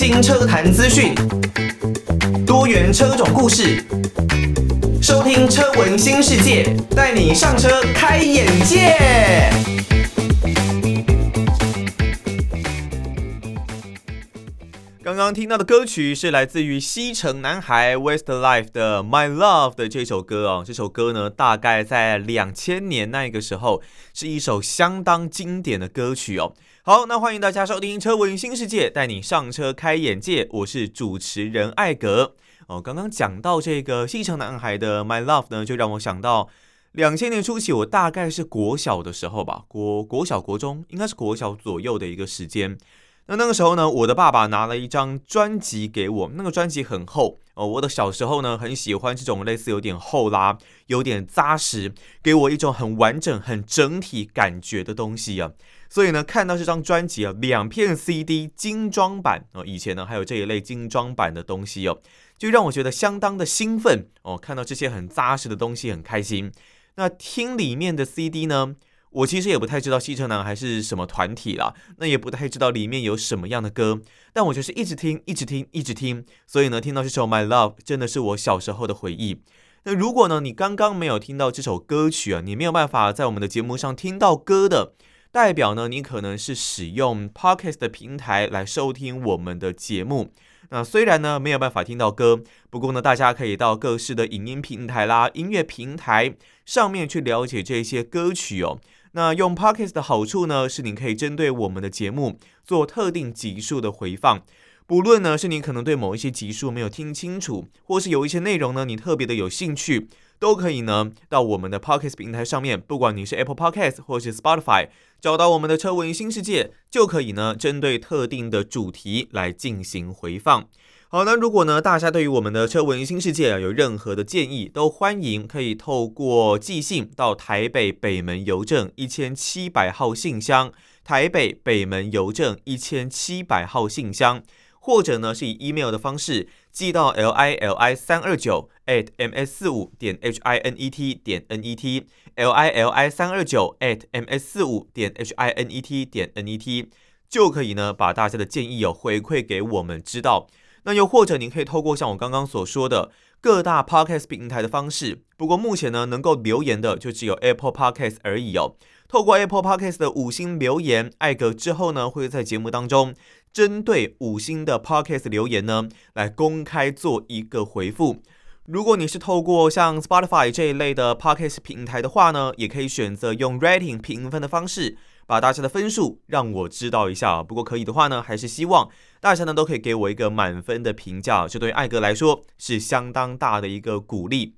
新车坛资讯，多元车种故事，收听车闻新世界，带你上车开眼界。刚刚听到的歌曲是来自于西城男孩 Westlife 的《My Love》的这首歌哦，这首歌呢，大概在两千年那个时候，是一首相当经典的歌曲哦。好，那欢迎大家收听《车闻新世界》，带你上车开眼界。我是主持人艾格哦。刚刚讲到这个西城男孩的《My Love》呢，就让我想到两千年初期，我大概是国小的时候吧，国国小国中，应该是国小左右的一个时间。那那个时候呢，我的爸爸拿了一张专辑给我，那个专辑很厚哦。我的小时候呢，很喜欢这种类似有点厚啦、有点扎实，给我一种很完整、很整体感觉的东西啊。所以呢，看到这张专辑啊，两片 CD 精装版哦，以前呢还有这一类精装版的东西哦，就让我觉得相当的兴奋哦。看到这些很扎实的东西，很开心。那听里面的 CD 呢？我其实也不太知道西城男孩是什么团体啦，那也不太知道里面有什么样的歌，但我就是一直听，一直听，一直听，所以呢，听到这首《My Love》真的是我小时候的回忆。那如果呢，你刚刚没有听到这首歌曲啊，你没有办法在我们的节目上听到歌的，代表呢，你可能是使用 Podcast 的平台来收听我们的节目。那虽然呢没有办法听到歌，不过呢，大家可以到各式的影音平台啦、音乐平台上面去了解这些歌曲哦。那用 Podcast 的好处呢，是你可以针对我们的节目做特定集数的回放。不论呢是你可能对某一些集数没有听清楚，或是有一些内容呢你特别的有兴趣，都可以呢到我们的 Podcast 平台上面，不管你是 Apple Podcast 或是 Spotify，找到我们的车闻新世界，就可以呢针对特定的主题来进行回放。好，那如果呢，大家对于我们的车闻新世界啊有任何的建议，都欢迎可以透过寄信到台北北门邮政一千七百号信箱，台北北门邮政一千七百号信箱，或者呢是以 email 的方式寄到 l i l i 三二九 at m s 四五点 h i n e t 点 n e t l i l i 三二九 at m s 四五点 h i n e t 点 n e t 就可以呢把大家的建议有回馈给我们知道。那又或者您可以透过像我刚刚所说的各大 Podcast 平台的方式，不过目前呢能够留言的就只有 Apple Podcast 而已哦。透过 Apple Podcast 的五星留言，艾格之后呢会在节目当中针对五星的 Podcast 留言呢来公开做一个回复。如果你是透过像 Spotify 这一类的 Podcast 平台的话呢，也可以选择用 Rating 评分的方式。把大家的分数让我知道一下，不过可以的话呢，还是希望大家呢都可以给我一个满分的评价，这对艾格来说是相当大的一个鼓励。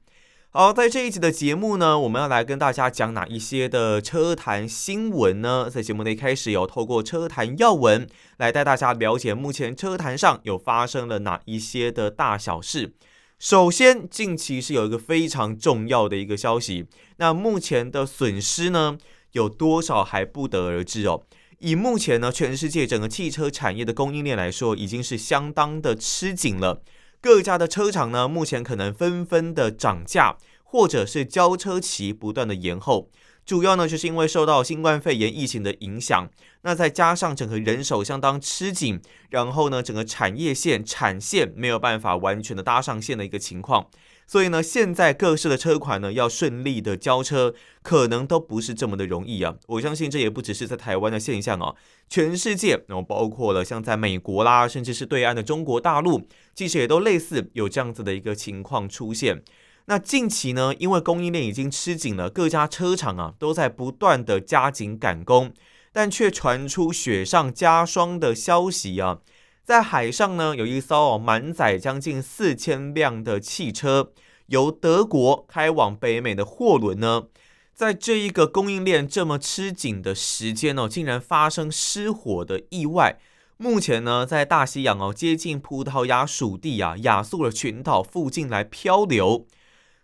好，在这一集的节目呢，我们要来跟大家讲哪一些的车坛新闻呢？在节目的一开始有透过车坛要闻来带大家了解目前车坛上有发生了哪一些的大小事。首先，近期是有一个非常重要的一个消息，那目前的损失呢？有多少还不得而知哦。以目前呢，全世界整个汽车产业的供应链来说，已经是相当的吃紧了。各家的车厂呢，目前可能纷纷的涨价，或者是交车期不断的延后。主要呢，就是因为受到新冠肺炎疫情的影响，那再加上整个人手相当吃紧，然后呢，整个产业线产线没有办法完全的搭上线的一个情况。所以呢，现在各式的车款呢，要顺利的交车，可能都不是这么的容易啊。我相信这也不只是在台湾的现象哦，全世界，然后包括了像在美国啦，甚至是对岸的中国大陆，其实也都类似有这样子的一个情况出现。那近期呢，因为供应链已经吃紧了，各家车厂啊都在不断的加紧赶工，但却传出雪上加霜的消息啊。在海上呢，有一艘满载将近四千辆的汽车，由德国开往北美的货轮呢，在这一个供应链这么吃紧的时间哦，竟然发生失火的意外。目前呢，在大西洋哦，接近葡萄牙属地啊亚速尔群岛附近来漂流。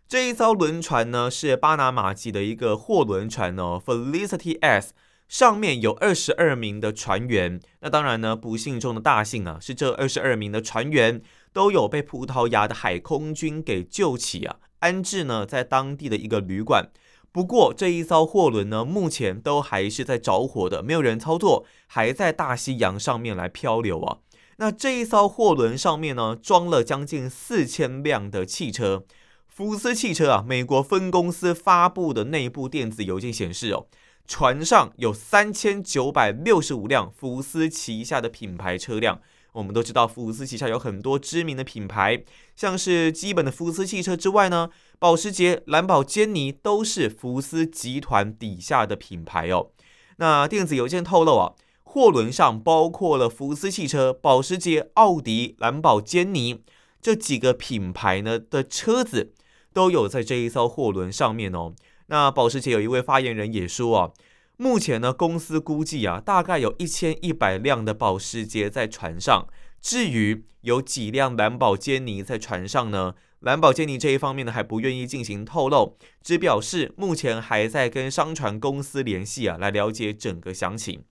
这一艘轮船呢，是巴拿马籍的一个货轮船哦，Felicity S。上面有二十二名的船员，那当然呢，不幸中的大幸啊，是这二十二名的船员都有被葡萄牙的海空军给救起啊，安置呢在当地的一个旅馆。不过这一艘货轮呢，目前都还是在着火的，没有人操作，还在大西洋上面来漂流啊。那这一艘货轮上面呢，装了将近四千辆的汽车。福斯汽车啊，美国分公司发布的内部电子邮件显示哦，船上有三千九百六十五辆福斯旗下的品牌车辆。我们都知道，福斯旗下有很多知名的品牌，像是基本的福斯汽车之外呢，保时捷、兰博基尼都是福斯集团底下的品牌哦。那电子邮件透露啊，货轮上包括了福斯汽车、保时捷、奥迪、兰博基尼这几个品牌呢的车子都有在这一艘货轮上面哦。那保时捷有一位发言人也说啊。目前呢，公司估计啊，大概有一千一百辆的保时捷在船上。至于有几辆兰博基尼在船上呢？兰博基尼这一方面呢，还不愿意进行透露，只表示目前还在跟商船公司联系啊，来了解整个详情。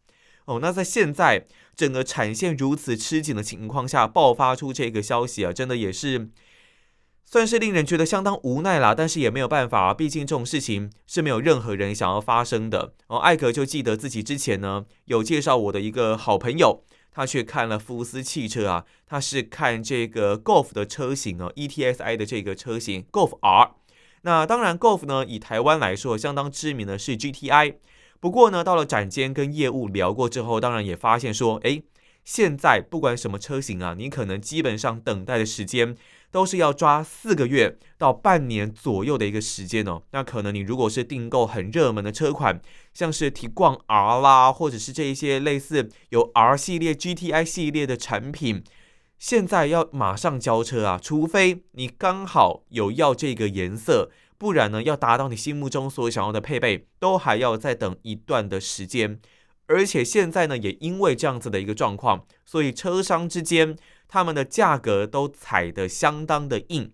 哦，那在现在整个产线如此吃紧的情况下，爆发出这个消息啊，真的也是。算是令人觉得相当无奈啦，但是也没有办法啊，毕竟这种事情是没有任何人想要发生的。哦，艾格就记得自己之前呢有介绍我的一个好朋友，他去看了福斯汽车啊，他是看这个 Golf 的车型哦，ETSI 的这个车型 Golf R。那当然 Golf 呢以台湾来说相当知名的是 GTI，不过呢到了展间跟业务聊过之后，当然也发现说，诶，现在不管什么车型啊，你可能基本上等待的时间。都是要抓四个月到半年左右的一个时间哦。那可能你如果是订购很热门的车款，像是提冠 R 啦，或者是这一些类似有 R 系列、GTI 系列的产品，现在要马上交车啊，除非你刚好有要这个颜色，不然呢，要达到你心目中所想要的配备，都还要再等一段的时间。而且现在呢，也因为这样子的一个状况，所以车商之间。他们的价格都踩得相当的硬，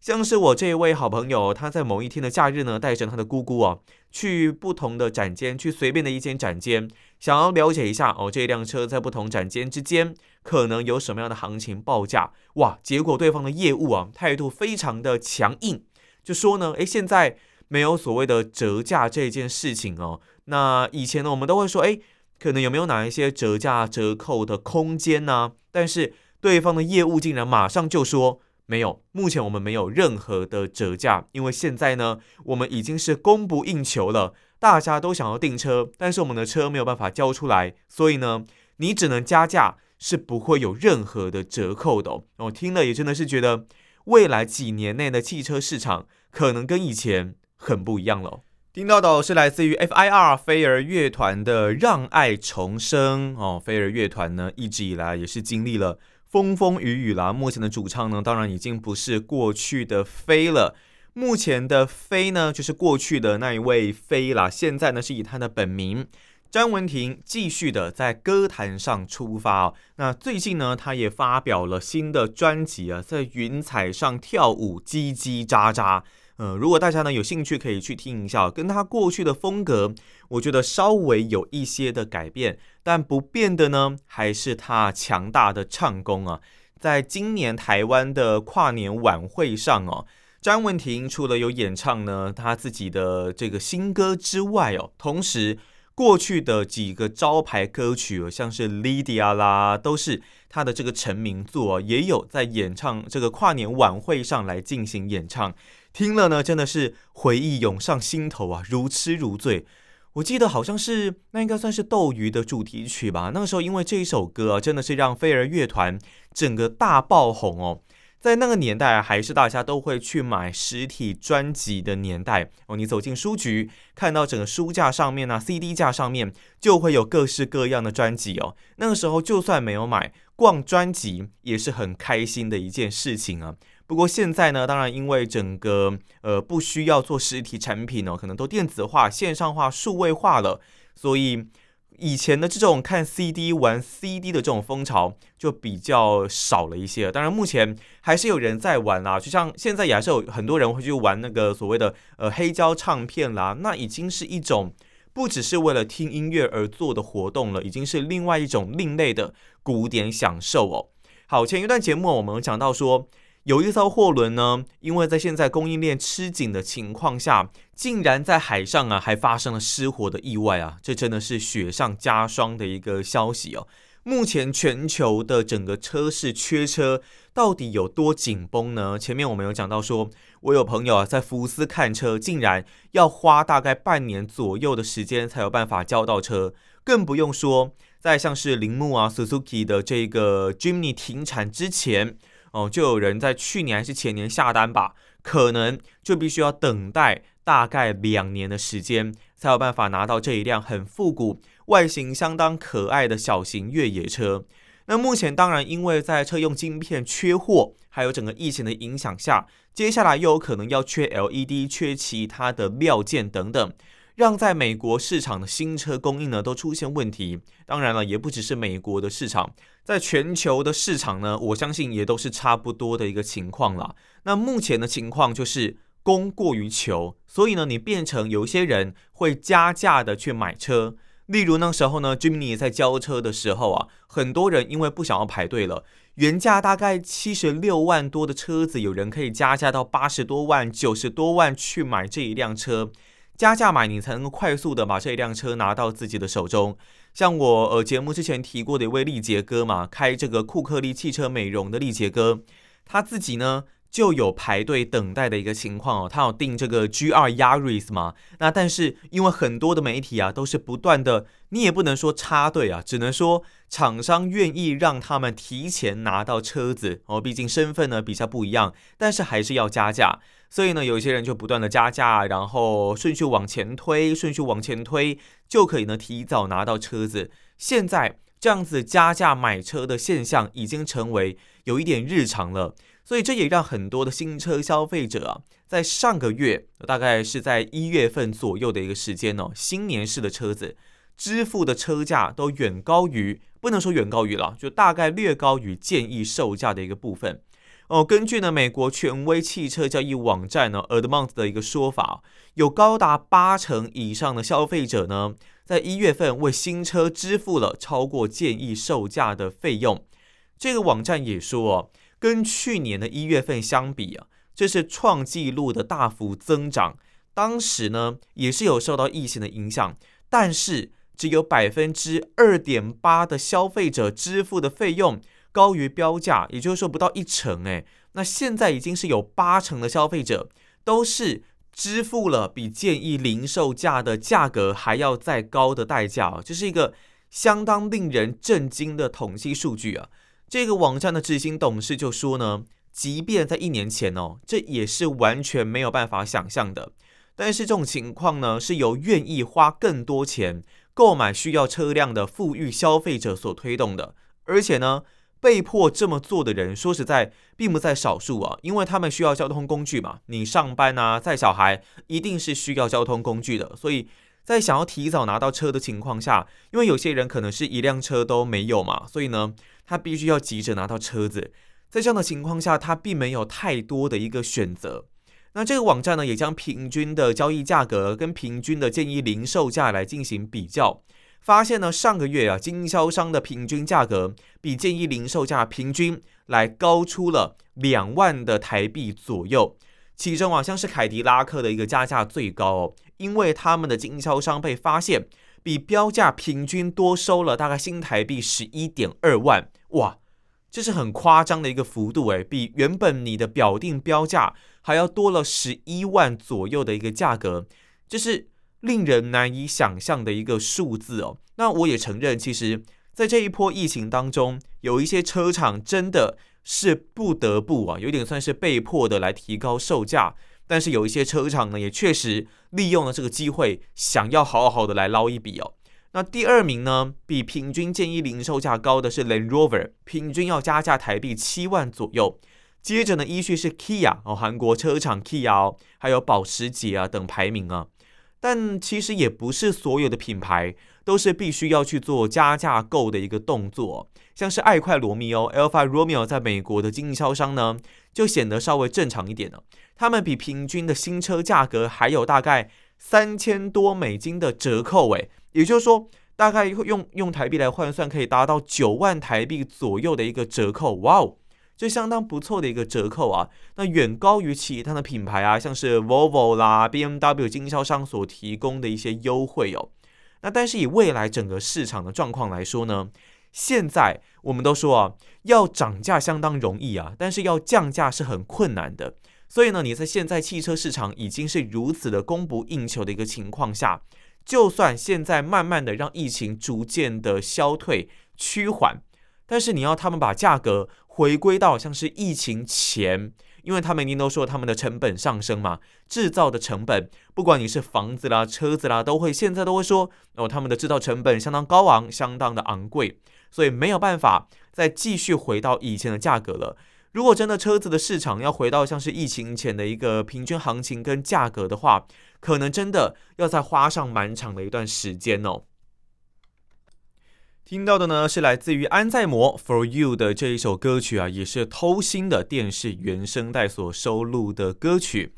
像是我这一位好朋友，他在某一天的假日呢，带着他的姑姑啊，去不同的展间，去随便的一间展间，想要了解一下哦，这辆车在不同展间之间可能有什么样的行情报价。哇，结果对方的业务啊，态度非常的强硬，就说呢，诶，现在没有所谓的折价这件事情哦。那以前呢，我们都会说，诶，可能有没有哪一些折价折扣的空间呢？但是对方的业务竟然马上就说没有，目前我们没有任何的折价，因为现在呢，我们已经是供不应求了，大家都想要订车，但是我们的车没有办法交出来，所以呢，你只能加价，是不会有任何的折扣的哦。我听了也真的是觉得，未来几年内的汽车市场可能跟以前很不一样了。听到的是来自于 F.I.R. 飞儿乐团的《让爱重生》哦，飞儿乐团呢一直以来也是经历了。风风雨雨啦，目前的主唱呢，当然已经不是过去的飞了。目前的飞呢，就是过去的那一位飞啦。现在呢，是以他的本名詹雯婷继续的在歌坛上出发哦。那最近呢，他也发表了新的专辑啊，在云彩上跳舞，叽叽喳喳。呃，如果大家呢有兴趣，可以去听一下，跟他过去的风格，我觉得稍微有一些的改变，但不变的呢，还是他强大的唱功啊。在今年台湾的跨年晚会上哦，詹雯婷除了有演唱呢他自己的这个新歌之外哦，同时过去的几个招牌歌曲，像是《Lydia》啦，都是他的这个成名作，也有在演唱这个跨年晚会上来进行演唱。听了呢，真的是回忆涌上心头啊，如痴如醉。我记得好像是那应该算是斗鱼的主题曲吧。那个时候因为这一首歌啊，真的是让飞儿乐团整个大爆红哦。在那个年代，还是大家都会去买实体专辑的年代哦。你走进书局，看到整个书架上面啊，CD 架上面就会有各式各样的专辑哦。那个时候就算没有买，逛专辑也是很开心的一件事情啊。不过现在呢，当然因为整个呃不需要做实体产品哦，可能都电子化、线上化、数位化了，所以以前的这种看 CD、玩 CD 的这种风潮就比较少了一些了。当然目前还是有人在玩啦，就像现在也还是有很多人会去玩那个所谓的呃黑胶唱片啦，那已经是一种不只是为了听音乐而做的活动了，已经是另外一种另类的古典享受哦。好，前一段节目我们有讲到说。有一艘货轮呢，因为在现在供应链吃紧的情况下，竟然在海上啊还发生了失火的意外啊！这真的是雪上加霜的一个消息哦。目前全球的整个车市缺车到底有多紧绷呢？前面我们有讲到说，我有朋友啊在福斯看车，竟然要花大概半年左右的时间才有办法交到车，更不用说在像是铃木啊、Suzuki 的这个 Jimny 停产之前。哦，就有人在去年还是前年下单吧，可能就必须要等待大概两年的时间，才有办法拿到这一辆很复古、外形相当可爱的小型越野车。那目前当然因为在车用晶片缺货，还有整个疫情的影响下，接下来又有可能要缺 LED、缺其他的料件等等。让在美国市场的新车供应呢都出现问题，当然了，也不只是美国的市场，在全球的市场呢，我相信也都是差不多的一个情况了。那目前的情况就是供过于求，所以呢，你变成有一些人会加价的去买车。例如那时候呢，Jimny 在交车的时候啊，很多人因为不想要排队了，原价大概七十六万多的车子，有人可以加价到八十多万、九十多万去买这一辆车。加价买，你才能够快速的把这一辆车拿到自己的手中。像我呃节目之前提过的一位力杰哥嘛，开这个库克利汽车美容的力杰哥，他自己呢就有排队等待的一个情况哦。他有订这个 GR Yaris 嘛，那但是因为很多的媒体啊都是不断的，你也不能说插队啊，只能说厂商愿意让他们提前拿到车子哦，毕竟身份呢比较不一样，但是还是要加价。所以呢，有些人就不断的加价，然后顺序往前推，顺序往前推，就可以呢提早拿到车子。现在这样子加价买车的现象已经成为有一点日常了，所以这也让很多的新车消费者啊，在上个月大概是在一月份左右的一个时间哦，新年式的车子支付的车价都远高于，不能说远高于了，就大概略高于建议售价的一个部分。哦，根据呢美国权威汽车交易网站呢 Admont 的一个说法，有高达八成以上的消费者呢，在一月份为新车支付了超过建议售价的费用。这个网站也说，跟去年的一月份相比啊，这是创纪录的大幅增长。当时呢，也是有受到疫情的影响，但是只有百分之二点八的消费者支付的费用。高于标价，也就是说不到一成诶。那现在已经是有八成的消费者都是支付了比建议零售价的价格还要再高的代价，这是一个相当令人震惊的统计数据啊。这个网站的执行董事就说呢，即便在一年前哦，这也是完全没有办法想象的。但是这种情况呢，是由愿意花更多钱购买需要车辆的富裕消费者所推动的，而且呢。被迫这么做的人，说实在并不在少数啊，因为他们需要交通工具嘛。你上班啊，带小孩，一定是需要交通工具的。所以在想要提早拿到车的情况下，因为有些人可能是一辆车都没有嘛，所以呢，他必须要急着拿到车子。在这样的情况下，他并没有太多的一个选择。那这个网站呢，也将平均的交易价格跟平均的建议零售价来进行比较。发现呢，上个月啊，经销商的平均价格比建议零售价平均来高出了两万的台币左右。其中啊，像是凯迪拉克的一个加价最高哦，因为他们的经销商被发现比标价平均多收了大概新台币十一点二万，哇，这是很夸张的一个幅度诶，比原本你的表定标价还要多了十一万左右的一个价格，这是。令人难以想象的一个数字哦。那我也承认，其实，在这一波疫情当中，有一些车厂真的是不得不啊，有点算是被迫的来提高售价。但是有一些车厂呢，也确实利用了这个机会，想要好好的来捞一笔哦。那第二名呢，比平均建议零售价高的是 Land Rover，平均要加价台币七万左右。接着呢，依序是 Kia 哦，韩国车厂 Kia 哦，还有保时捷啊等排名啊。但其实也不是所有的品牌都是必须要去做加价购的一个动作，像是爱快罗密欧 Alfa Romeo 在美国的经销商呢，就显得稍微正常一点了。他们比平均的新车价格还有大概三千多美金的折扣，诶，也就是说，大概用用台币来换算，可以达到九万台币左右的一个折扣。哇哦！这相当不错的一个折扣啊，那远高于其他的品牌啊，像是 Volvo 啦、BMW 经销商所提供的一些优惠哦。那但是以未来整个市场的状况来说呢，现在我们都说啊，要涨价相当容易啊，但是要降价是很困难的。所以呢，你在现在汽车市场已经是如此的供不应求的一个情况下，就算现在慢慢的让疫情逐渐的消退趋缓，但是你要他们把价格回归到像是疫情前。因为他们一定都说他们的成本上升嘛，制造的成本，不管你是房子啦、车子啦，都会现在都会说哦，他们的制造成本相当高昂，相当的昂贵，所以没有办法再继续回到以前的价格了。如果真的车子的市场要回到像是疫情前的一个平均行情跟价格的话，可能真的要再花上蛮长的一段时间哦。听到的呢是来自于安在魔 For You 的这一首歌曲啊，也是偷心的电视原声带所收录的歌曲。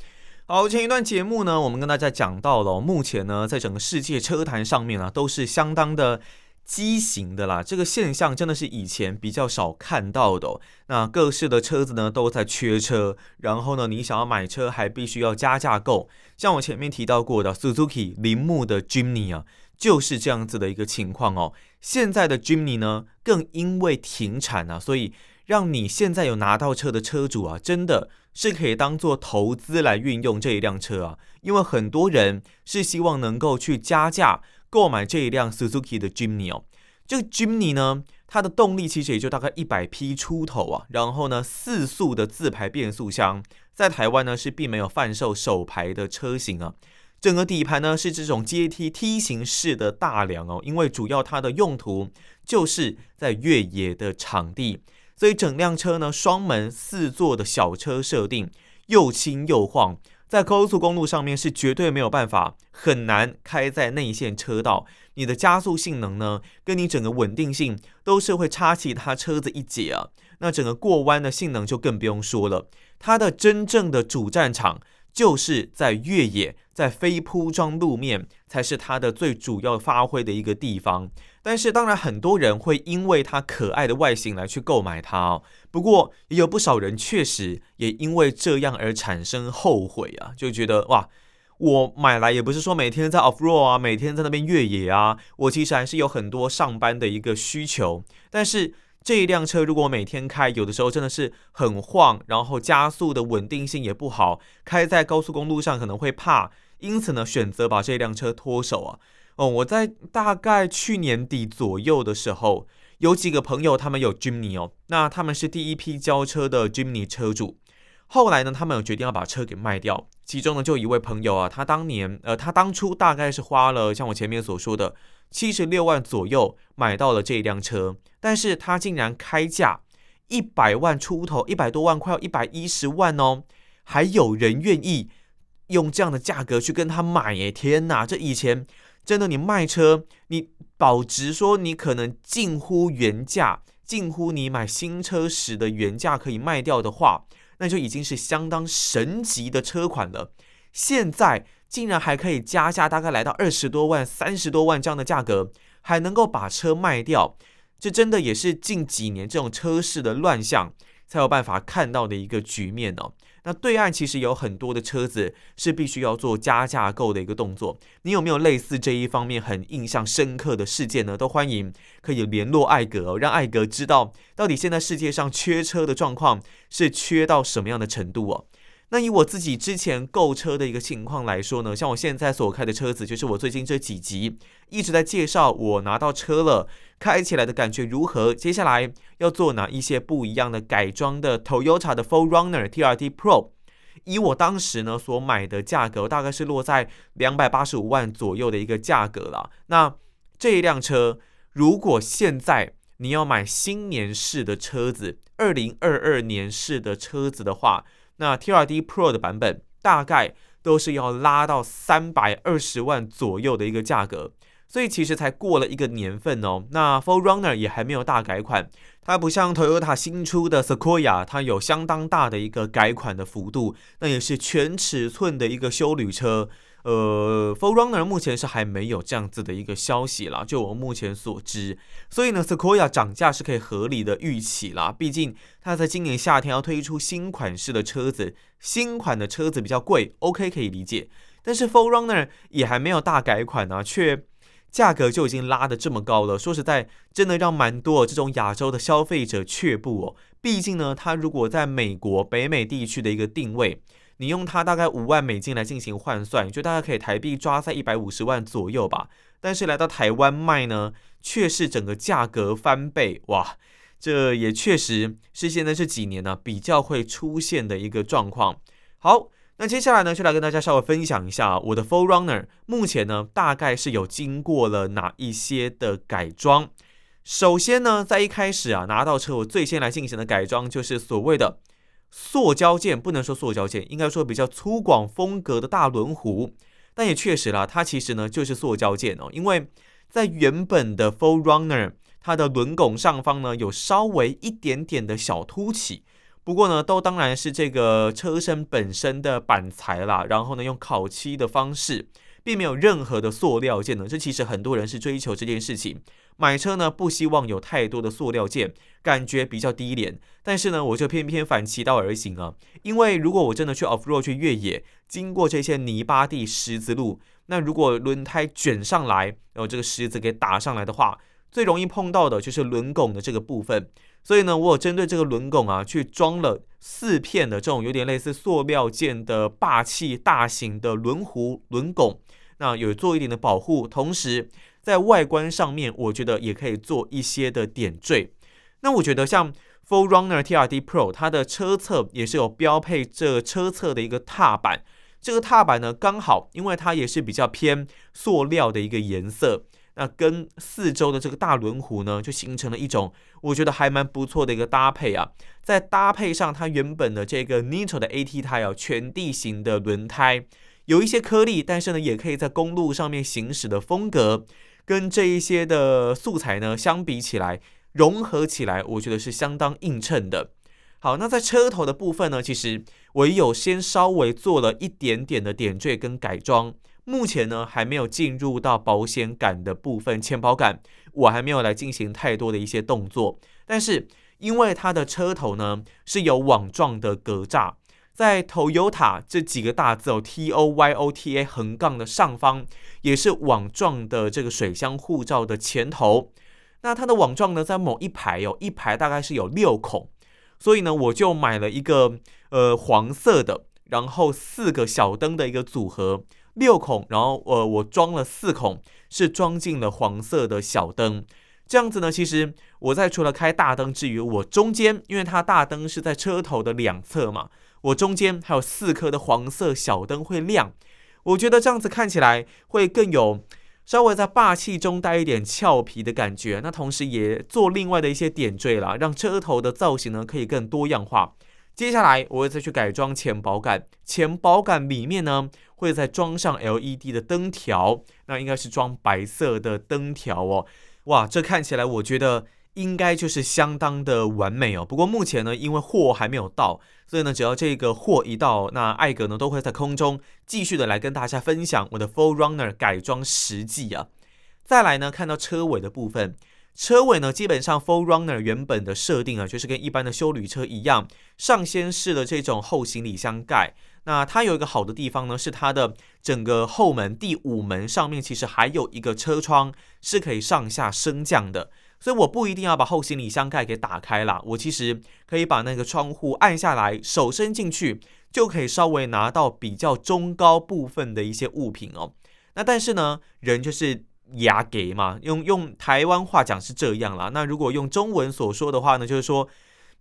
好，前一段节目呢，我们跟大家讲到了，目前呢，在整个世界车坛上面啊，都是相当的畸形的啦。这个现象真的是以前比较少看到的。那各式的车子呢都在缺车，然后呢，你想要买车还必须要加价购。像我前面提到过的 Suzuki 铃木的 Jimny 啊。就是这样子的一个情况哦。现在的 Jimny 呢，更因为停产啊，所以让你现在有拿到车的车主啊，真的是可以当做投资来运用这一辆车啊。因为很多人是希望能够去加价购买这一辆 Suzuki 的 Jimny 哦。这个 Jimny 呢，它的动力其实也就大概一百匹出头啊。然后呢，四速的自排变速箱，在台湾呢是并没有贩售手排的车型啊。整个底盘呢是这种阶梯梯形式的大梁哦，因为主要它的用途就是在越野的场地，所以整辆车呢双门四座的小车设定，又轻又晃，在高速公路上面是绝对没有办法，很难开在内线车道。你的加速性能呢，跟你整个稳定性都是会差其他车子一截啊。那整个过弯的性能就更不用说了，它的真正的主战场。就是在越野，在非铺装路面才是它的最主要发挥的一个地方。但是当然，很多人会因为它可爱的外形来去购买它哦。不过也有不少人确实也因为这样而产生后悔啊，就觉得哇，我买来也不是说每天在 off road 啊，每天在那边越野啊，我其实还是有很多上班的一个需求，但是。这一辆车如果每天开，有的时候真的是很晃，然后加速的稳定性也不好，开在高速公路上可能会怕，因此呢，选择把这辆车脱手啊。哦，我在大概去年底左右的时候，有几个朋友他们有 Jimny 哦，那他们是第一批交车的 Jimny 车主，后来呢，他们有决定要把车给卖掉，其中呢，就一位朋友啊，他当年呃，他当初大概是花了像我前面所说的。七十六万左右买到了这一辆车，但是他竟然开价一百万出头，一百多万，快要一百一十万哦，还有人愿意用这样的价格去跟他买耶！天哪，这以前真的，你卖车，你保值说你可能近乎原价，近乎你买新车时的原价可以卖掉的话，那就已经是相当神级的车款了。现在。竟然还可以加价，大概来到二十多万、三十多万这样的价格，还能够把车卖掉，这真的也是近几年这种车市的乱象才有办法看到的一个局面哦。那对岸其实有很多的车子是必须要做加价购的一个动作，你有没有类似这一方面很印象深刻的事件呢？都欢迎可以联络艾格哦，让艾格知道到底现在世界上缺车的状况是缺到什么样的程度哦。那以我自己之前购车的一个情况来说呢，像我现在所开的车子，就是我最近这几集一直在介绍，我拿到车了，开起来的感觉如何？接下来要做哪一些不一样的改装的 Toyota 的 4Runner TRD Pro，以我当时呢所买的价格，大概是落在两百八十五万左右的一个价格了。那这一辆车，如果现在你要买新年式的车子，二零二二年式的车子的话，那 TRD Pro 的版本大概都是要拉到三百二十万左右的一个价格，所以其实才过了一个年份哦。那 for Runner 也还没有大改款，它不像 Toyota 新出的 Sequoia，它有相当大的一个改款的幅度，那也是全尺寸的一个休旅车。呃，for Runner 目前是还没有这样子的一个消息啦，就我目前所知，所以呢，Sequoia 涨价是可以合理的预期啦。毕竟它在今年夏天要推出新款式的车子，新款的车子比较贵，OK 可以理解。但是 4Runner 也还没有大改款啊，却价格就已经拉得这么高了。说实在，真的让蛮多这种亚洲的消费者却步哦。毕竟呢，它如果在美国、北美地区的一个定位，你用它大概五万美金来进行换算，就大概可以台币抓在一百五十万左右吧。但是来到台湾卖呢，却是整个价格翻倍，哇！这也确实是现在这几年呢比较会出现的一个状况。好，那接下来呢，就来跟大家稍微分享一下我的 4Runner 目前呢大概是有经过了哪一些的改装。首先呢，在一开始啊拿到车，我最先来进行的改装就是所谓的。塑胶件不能说塑胶件，应该说比较粗犷风格的大轮毂，但也确实啦，它其实呢就是塑胶件哦，因为在原本的 4Runner 它的轮拱上方呢有稍微一点点的小凸起，不过呢都当然是这个车身本身的板材啦，然后呢用烤漆的方式。并没有任何的塑料件呢，这其实很多人是追求这件事情。买车呢，不希望有太多的塑料件，感觉比较低廉。但是呢，我就偏偏反其道而行啊，因为如果我真的去 off road 去越野，经过这些泥巴地、石子路，那如果轮胎卷上来，然后这个石子给打上来的话，最容易碰到的就是轮拱的这个部分。所以呢，我有针对这个轮拱啊，去装了四片的这种有点类似塑料件的霸气大型的轮槲轮拱。那有做一点的保护，同时在外观上面，我觉得也可以做一些的点缀。那我觉得像 Full Runner TRD Pro，它的车侧也是有标配这车侧的一个踏板。这个踏板呢，刚好因为它也是比较偏塑料的一个颜色，那跟四周的这个大轮毂呢，就形成了一种我觉得还蛮不错的一个搭配啊。再搭配上它原本的这个 Nitto 的 AT 胎啊，全地形的轮胎。有一些颗粒，但是呢，也可以在公路上面行驶的风格，跟这一些的素材呢相比起来，融合起来，我觉得是相当映衬的。好，那在车头的部分呢，其实我也有先稍微做了一点点的点缀跟改装，目前呢还没有进入到保险杆的部分，前保杆我还没有来进行太多的一些动作，但是因为它的车头呢是有网状的格栅。在 Toyota 这几个大字哦，T O Y O T A 横杠的上方，也是网状的这个水箱护罩的前头。那它的网状呢，在某一排哦，一排大概是有六孔，所以呢，我就买了一个呃黄色的，然后四个小灯的一个组合，六孔，然后呃我装了四孔，是装进了黄色的小灯。这样子呢，其实我在除了开大灯之余，我中间因为它大灯是在车头的两侧嘛。我中间还有四颗的黄色小灯会亮，我觉得这样子看起来会更有稍微在霸气中带一点俏皮的感觉。那同时也做另外的一些点缀啦，让车头的造型呢可以更多样化。接下来我会再去改装前保杆，前保杆里面呢会再装上 LED 的灯条，那应该是装白色的灯条哦。哇，这看起来我觉得。应该就是相当的完美哦。不过目前呢，因为货还没有到，所以呢，只要这个货一到，那艾格呢都会在空中继续的来跟大家分享我的 Full Runner 改装实际啊。再来呢，看到车尾的部分，车尾呢基本上 Full Runner 原本的设定啊，就是跟一般的休旅车一样，上掀式的这种后行李箱盖。那它有一个好的地方呢，是它的整个后门第五门上面其实还有一个车窗，是可以上下升降的。所以我不一定要把后行李箱盖给打开了，我其实可以把那个窗户按下来，手伸进去就可以稍微拿到比较中高部分的一些物品哦。那但是呢，人就是牙给嘛，用用台湾话讲是这样啦。那如果用中文所说的话呢，就是说，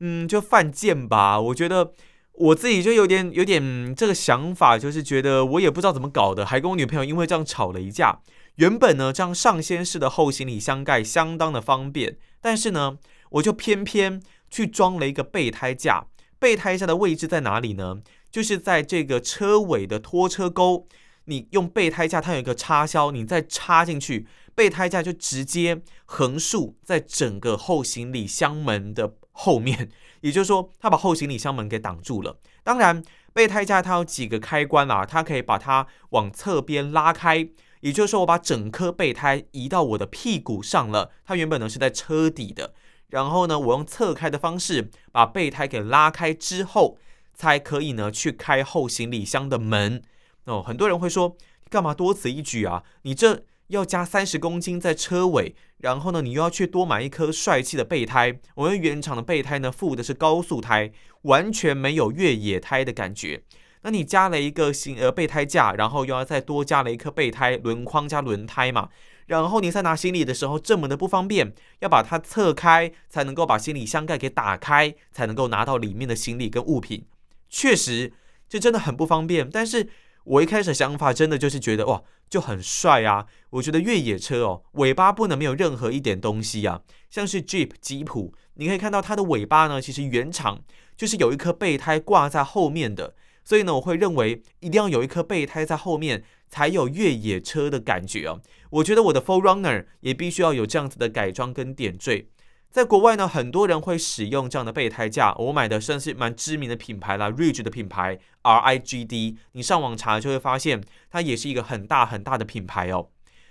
嗯，就犯贱吧。我觉得我自己就有点有点这个想法，就是觉得我也不知道怎么搞的，还跟我女朋友因为这样吵了一架。原本呢，这样上掀式的后行李箱盖相当的方便，但是呢，我就偏偏去装了一个备胎架。备胎架的位置在哪里呢？就是在这个车尾的拖车钩，你用备胎架，它有一个插销，你再插进去，备胎架就直接横竖在整个后行李箱门的后面。也就是说，它把后行李箱门给挡住了。当然，备胎架它有几个开关啊，它可以把它往侧边拉开。也就是说，我把整颗备胎移到我的屁股上了。它原本呢是在车底的，然后呢，我用侧开的方式把备胎给拉开之后，才可以呢去开后行李箱的门。哦，很多人会说，干嘛多此一举啊？你这要加三十公斤在车尾，然后呢，你又要去多买一颗帅气的备胎。我们原厂的备胎呢，附的是高速胎，完全没有越野胎的感觉。那你加了一个新呃备胎架，然后又要再多加了一颗备胎轮框加轮胎嘛，然后你在拿行李的时候这么的不方便，要把它侧开才能够把行李箱盖给打开，才能够拿到里面的行李跟物品。确实，这真的很不方便，但是。我一开始想法真的就是觉得哇，就很帅啊！我觉得越野车哦，尾巴不能没有任何一点东西啊。像是 Jeep 吉普，你可以看到它的尾巴呢，其实原厂就是有一颗备胎挂在后面的，所以呢，我会认为一定要有一颗备胎在后面，才有越野车的感觉哦。我觉得我的 4Runner 也必须要有这样子的改装跟点缀。在国外呢，很多人会使用这样的备胎架。我买的算是蛮知名的品牌啦，Ridge 的品牌 RIGD。你上网查就会发现，它也是一个很大很大的品牌哦。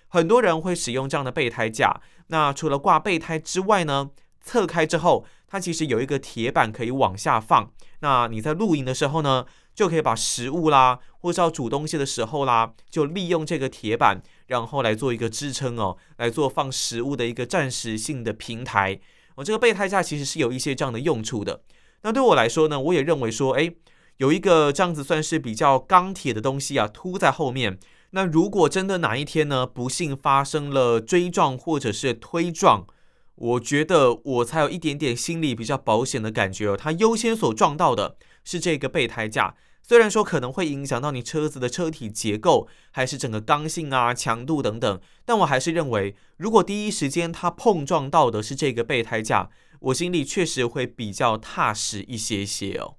很多人会使用这样的备胎架。那除了挂备胎之外呢，侧开之后，它其实有一个铁板可以往下放。那你在露营的时候呢，就可以把食物啦，或是要煮东西的时候啦，就利用这个铁板，然后来做一个支撑哦，来做放食物的一个暂时性的平台。我这个备胎架其实是有一些这样的用处的。那对我来说呢，我也认为说，哎，有一个这样子算是比较钢铁的东西啊，凸在后面。那如果真的哪一天呢，不幸发生了追撞或者是推撞，我觉得我才有一点点心理比较保险的感觉哦。它优先所撞到的是这个备胎架。虽然说可能会影响到你车子的车体结构，还是整个刚性啊、强度等等，但我还是认为，如果第一时间它碰撞到的是这个备胎架，我心里确实会比较踏实一些些哦。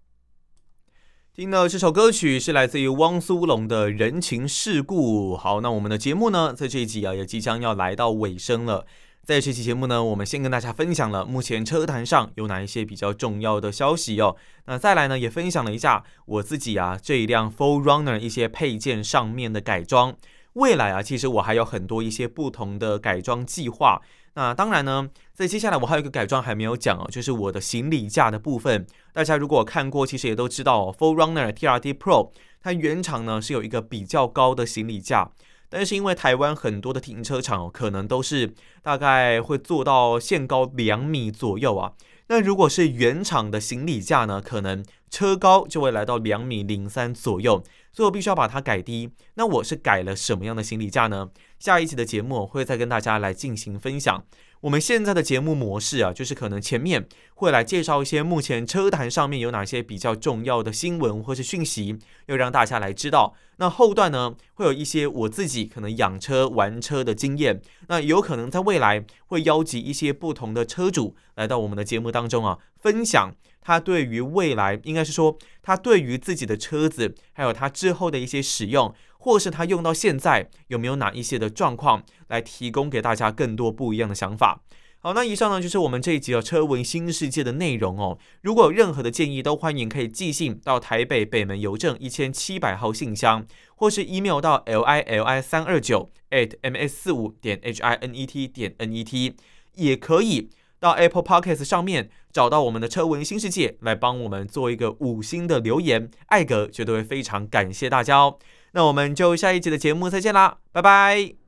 听到这首歌曲是来自于汪苏泷的《人情世故》。好，那我们的节目呢，在这一集啊，也即将要来到尾声了。在这期节目呢，我们先跟大家分享了目前车坛上有哪一些比较重要的消息哦。那再来呢，也分享了一下我自己啊这一辆 4Runner 一些配件上面的改装。未来啊，其实我还有很多一些不同的改装计划。那当然呢，在接下来我还有一个改装还没有讲哦，就是我的行李架的部分。大家如果看过，其实也都知道哦，4Runner TRD Pro 它原厂呢是有一个比较高的行李架。但是因为台湾很多的停车场可能都是大概会做到限高两米左右啊，那如果是原厂的行李架呢，可能车高就会来到两米零三左右，所以我必须要把它改低。那我是改了什么样的行李架呢？下一期的节目我会再跟大家来进行分享。我们现在的节目模式啊，就是可能前面会来介绍一些目前车坛上面有哪些比较重要的新闻或是讯息，要让大家来知道。那后段呢，会有一些我自己可能养车玩车的经验。那有可能在未来会邀集一些不同的车主来到我们的节目当中啊，分享他对于未来，应该是说他对于自己的车子，还有他之后的一些使用。或是他用到现在有没有哪一些的状况，来提供给大家更多不一样的想法。好，那以上呢就是我们这一集的车闻新世界的内容哦。如果有任何的建议，都欢迎可以寄信到台北北门邮政一千七百号信箱，或是 email 到 l i l i 三二九 at m s 四五点 h i n e t 点 n e t，也可以到 Apple Podcast 上面找到我们的车闻新世界，来帮我们做一个五星的留言，艾格绝对会非常感谢大家哦。那我们就下一集的节目再见啦，拜拜。